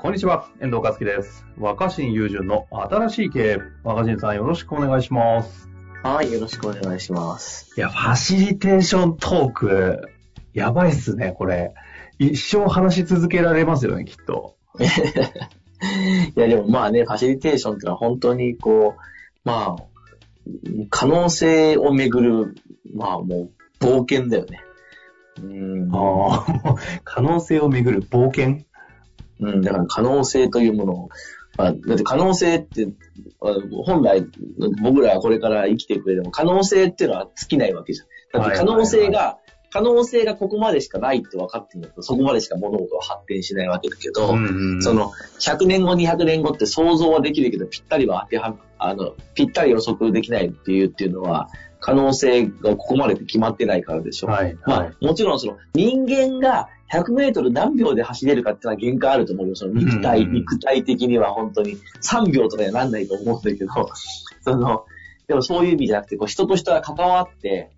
こんにちは、遠藤和樹です。若新雄純の新しい経営。若新さんよろしくお願いします。はい、よろしくお願いします。いや、ファシリテーショントーク、やばいっすね、これ。一生話し続けられますよね、きっと。いや、でもまあね、ファシリテーションってのは本当にこう、まあ、可能性をめぐる、まあもう、冒険だよね。うん。ああ、可能性をめぐる冒険？うん、だから可能性というもの。を、まあ、だって可能性って、あ本来、僕らはこれから生きていく上でも、可能性っていうのは尽きないわけじゃん。だって可能性が、可能性がここまでしかないって分かってると、そこまでしか物事は発展しないわけだけど、んそ、の、100年後、200年後って想像はできるけど、ぴったりは当ては、あの、ぴったり予測できないっていうっていうのは、可能性がここまで決まってないからでしょ。はい、まあはい。、もちろんその、人間が100メートル何秒で走れるかっていうのは限界あると思うよ。その肉体、うん肉体的には本当に3秒とかにはなんないと思うんだけど、その、でもそういう意味じゃなくて、こう人と人が関わって、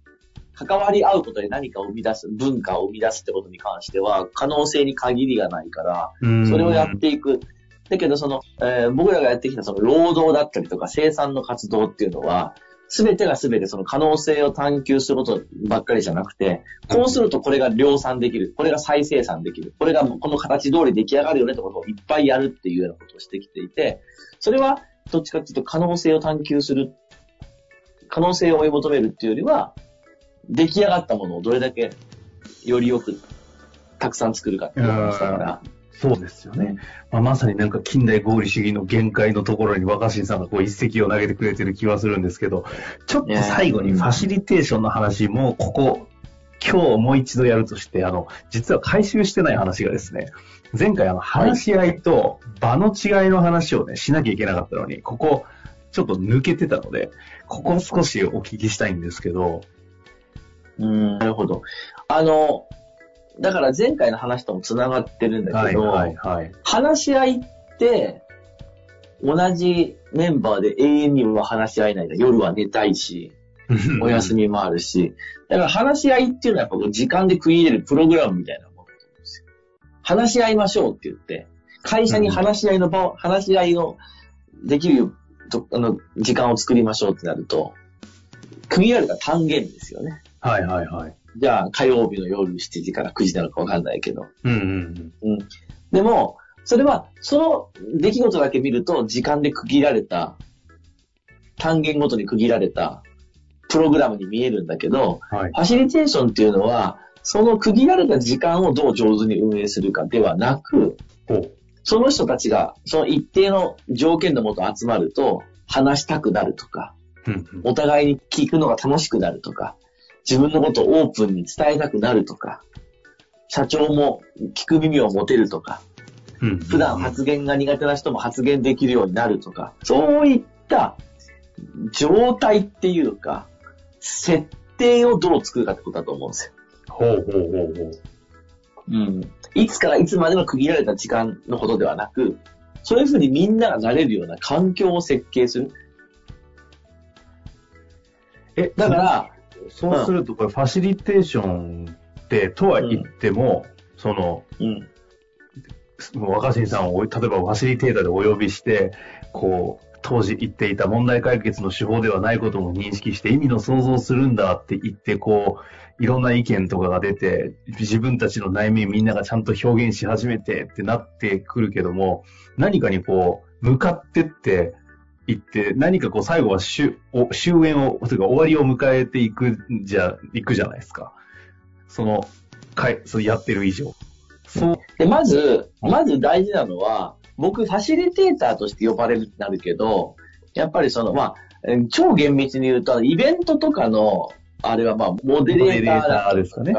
関わり合うことで何かを生み出す、文化を生み出すってことに関しては、可能性に限りがないから、それをやっていく。だけど、その、えー僕らがやってきたその労働だったりとか生産の活動っていうのは、すべてがすべてその可能性を探求することばっかりじゃなくて、こうするとこれが量産できる。これが再生産できる。これがこの形通り出来上がるよねってことをいっぱいやるっていうようなことをしてきていて、それはどっちかっていうと可能性を探求する。可能性を追い求めるっていうよりは、出来上がったものをどれだけよりよくたくさん作るかっていう話だから。そうですよね。まあ、まさになんか近代合理主義の限界のところに若新さんがこう一石を投げてくれてる気はするんですけど、ちょっと最後にファシリテーションの話もここ、今日もう一度やるとして、あの、実は回収してない話がですね、前回あの話し合いと場の違いの話をね、しなきゃいけなかったのに、ここ、ちょっと抜けてたので、ここ少しお聞きしたいんですけど、うん、なるほど。あの、だから前回の話とも繋がってるんだはいけど、はいはい。話し合いって、同じメンバーで永遠には話し合えない夜は寝たいし、お休みもあるし。だから話し合いっていうのはやっぱ時間で区切れるプログラムみたいなものだと思うんですよ。話し合いましょうって言って、会社に話し合いの場を、話し合いのできるとあの時間を作りましょうってなると、区切られた単元ですよね。はいはいはい。じゃあ火曜日の夜7時から9時なのかわかんないけど。うんうんうん。でも、それは、その出来事だけ見ると、時間で区切られた、単元ごとに区切られた、プログラムに見えるんだけど、うん。はい。ファシリテーションっていうのは、その区切られた時間をどう上手に運営するかではなく。その人たちが、その一定の条件のもと集まると、話したくなるとか、うんうんお互いに聞くのが楽しくなるとか、自分のことをオープンに伝えたくなるとか、社長も聞く耳を持てるとか、うん普段発言が苦手な人も発言できるようになるとか、そういった状態っていうか、設定をどう作るかってことだと思うんですよ。ほうほうほうほう。うん。いつからいつまでの区切られた時間のことではなく、そういうふうにみんながなれるような環境を設計する。え、だから、そうすると、これ、ファシリテーションって、とは言っても、その、うん。若新さんを、例えばファシリテーターでお呼びして、こう、当時言っていた問題解決の手法ではないことも認識して、意味の想像するんだって言って、こう、いろんな意見とかが出て、自分たちの内面みんながちゃんと表現し始めてってなってくるけども、何かにこう、向かってって、行って、何かこう最後は終お終焉を、というか終わりを迎えていくんじゃ、いくじゃないですか。その、かい、そうやってる以上。そう、で、まず、うんまず大事なのは、僕、ファシリテーターとして呼ばれるってなるけど、やっぱりその、まあ、えー超厳密に言うと、イベントとかのあれはまあ、モデレーターだですかね。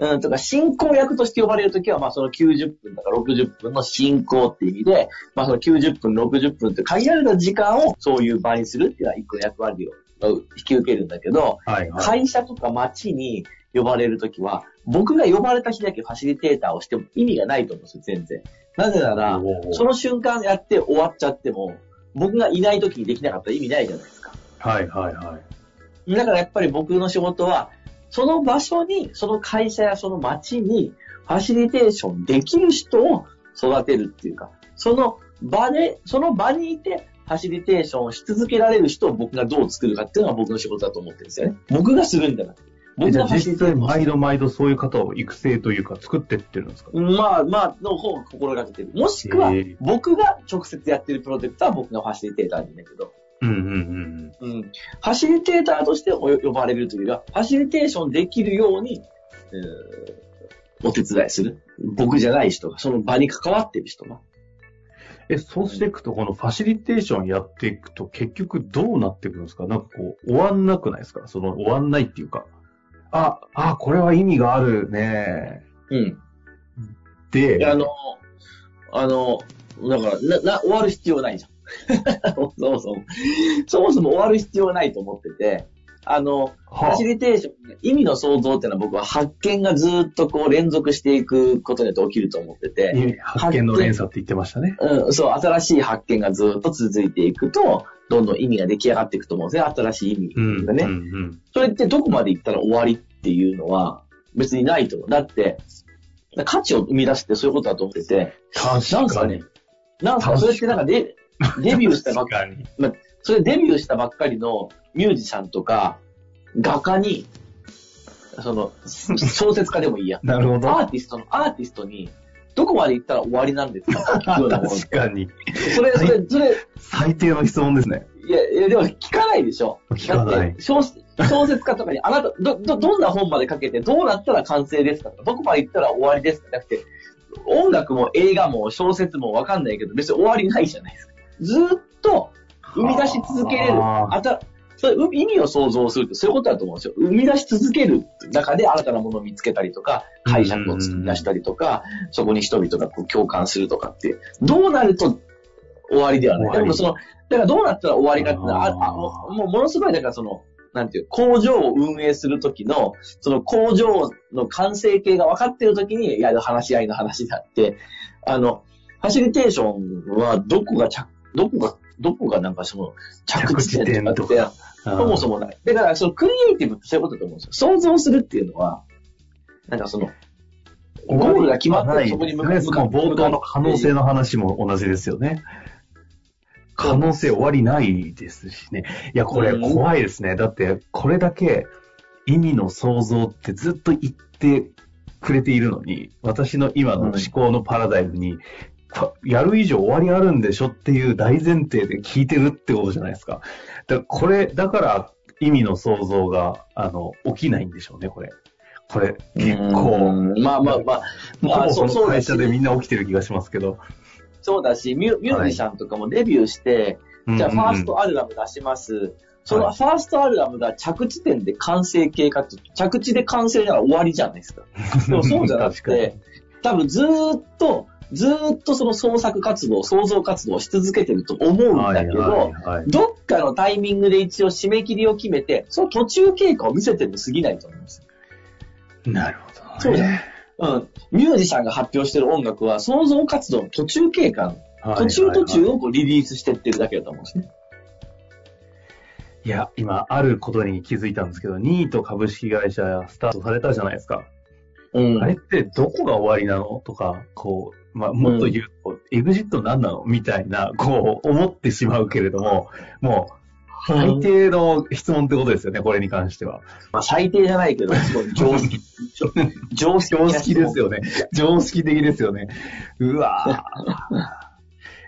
うん、とか、進行役として呼ばれるときは、まあ、その90分とか60分の進行っていう意味で、まあ、その90分、60分って限られた時間をそういう場にするっていうのは一個の役割を引き受けるんだけど、はいはい。会社とか街に呼ばれるときは、僕が呼ばれた日だけファシリテーターをしても意味がないと思うんですよ、全然。なぜなら、その瞬間やって終わっちゃっても、僕がいないときにできなかったら意味ないじゃないですか。はいはいはい。だからやっぱり僕の仕事は、その場所に、その会社やその街に、ファシリテーションできる人を育てるっていうか、その場で、その場にいて、ファシリテーションをし続けられる人を僕がどう作るかっていうのが僕の仕事だと思ってるんですよね。僕がするんじゃなくて。僕じゃあが実際毎度毎度そういう方を育成というか作ってってるんですか？まあまあ、の方を心がけてる。もしくは僕が直接やってるプロジェクトは僕がファシリテーターなんだけど、うんうんうんうん。ファシリテーターとしてお呼ばれるというよりは、ファシリテーションできるように、えーお手伝いする。僕じゃない人が、その場に関わってる人が。え、そうしていくと、このファシリテーションやっていくと、結局どうなっていくんですか？なんかこう、終わんなくないですか？その、終わんないっていうか。あ、あ、これは意味があるね。うん。で、で、あの、あの、だから、な、な、終わる必要ないじゃん。そもそも。そもそも終わる必要ないと思ってて、あの、ファはシリテーション、意味の創造っていうのは僕は発見がずっとこう連続していくことによって起きると思ってて、発見の連鎖って言ってましたね。うん、そう、新しい発見がずっと続いていくと、どんどん意味が出来上がっていくと思うんですね。新しい意味うん。がね。うんうん。それってどこまで行ったら終わりっていうのは別にないと思う。だって、価値を生み出すってそういうことだと思ってて、確なんすかね、なんすか、それってなんかデ デビューしたばっか確かに。まあ、それデビューしたばっかりのミュージシャンとか、画家に、その、小説家でもいいや。なるほど。アーティストの、アーティストに、どこまで行ったら終わりなんですか？確かに。それ、それ、それ、最低の質問ですね。いや、いや、でも聞かないでしょ。聞かない小小説家とかに、あなた、ど、ど、どんな本まで書けて、どうなったら完成ですかとかどこまで行ったら終わりですか？じゃなくて、音楽も映画も小説もわかんないけど、別に終わりないじゃないですか。ずーっと生み出し続けれる。はああた、それう意味を想像するってそういうことだと思うんですよ。生み出し続ける中で新たなものを見つけたりとか、解釈を作り出したりとか、そこに人々がこう共感するとかって、どうなると終わりではない。でもその、だからどうなったら終わりかっていうのは、ああもうものすごい、だからその、なんていう、工場を運営するときの、その工場の完成形が分かってるときにやる話し合いの話であって、あの、ファシリテーションはどこが着、どこが、どこがなんかその、着地点とかって、そもそもない。だから、そのクリエイティブってそういうことだと思うんですよ。想像するっていうのは、なんかその、ゴールが決まってるそこに向かね、その冒頭の可能性の話も同じですよね。可能性終わりないですしね。いや、これうん怖いですね。だって、これだけ意味の創造ってずっと言ってくれているのに、私の今の思考のパラダイムに、かやる以上終わりあるんでしょっていう大前提で聞いてるってことじゃないですか。だからこれ、だから意味の創造が、あの、起きないんでしょうね、これ。これ、結構。うんまあまあまあ、まあ、そう会社、でみんな起きてる気がしますけど。そうだし、ミュミュージシャンとかもデビューして、じゃあファーストあアルバム出します。そのファーストアルバムが着地点で完成形かって、着地で完成なら終わりじゃないですか。でもそうじゃなくて、多分ずーっと、ずーっとその創作活動、創造活動をし続けてると思うんだけど、はいはいどっかのタイミングで一応締め切りを決めて、その途中経過を見せてるに過ぎないと思います。なるほど、ね。そうだうん。ミュージシャンが発表してる音楽は創造活動の途中経過、途中途中を。をこうリリースしてってるだけだと思うんですね。いや、今、あることに気づいたんですけど、ニート株式会社スタートされたじゃないですか。うんあれってどこが終わりなのとか、こう、まあ、もっと言うと、エグジット何なのみたいな、こう、思ってしまうけれども、もう、最低の質問ってことですよね、これに関しては。まあ最低じゃないけど、常識。常 識常識ですよ。よね。常識的ですよね。うわぁ。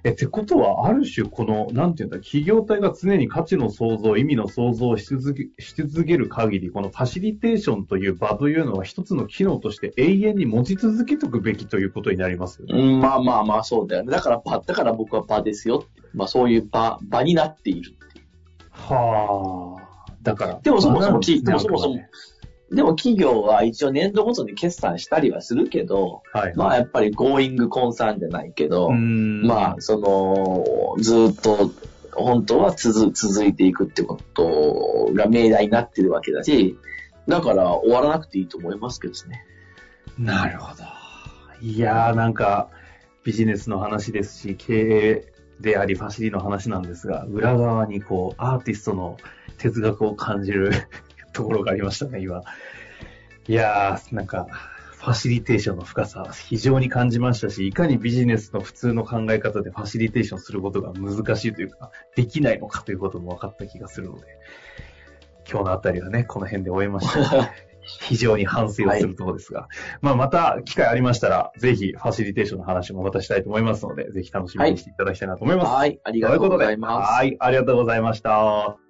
え、ってことは、ある種、この、なんていうんだ、企業体が常に価値の創造、意味の創造をし続け、し続ける限り、このファシリテーションという場というのは一つの機能として永遠に持ち続けておくべきということになりますよね。うん、まあまあまあそうだよね。だから場、だから僕は場ですよ。まあそういう場、場になっているっていう。はあ。だから。でもそもそもでもそもそも、でも企業は一応年度ごとに決算したりはするけど、はい。まあやっぱり going concern じゃないけど、うんまあその、ずっと本当は続続いていくってことが命題になってるわけだし、だから終わらなくていいと思いますけどね。なるほど。いやー、なんか、ビジネスの話ですし、経営であり、ファシリの話なんですが、裏側にこう、アーティストの哲学を感じるところがありましたね、今。いやー、なんか、ファシリテーションの深さ、非常に感じましたし、いかにビジネスの普通の考え方でファシリテーションすることが難しいというか、できないのかということも分かった気がするので、今日のあたりはね、この辺で終えました。非常に反省をするところですが、まあまた機会ありましたら、ぜひファシリテーションの話もまたしたいと思いますので、ぜひ楽しみにしていただきたいなと思います。はい、ありがとうございます。はい、ありがとうございました。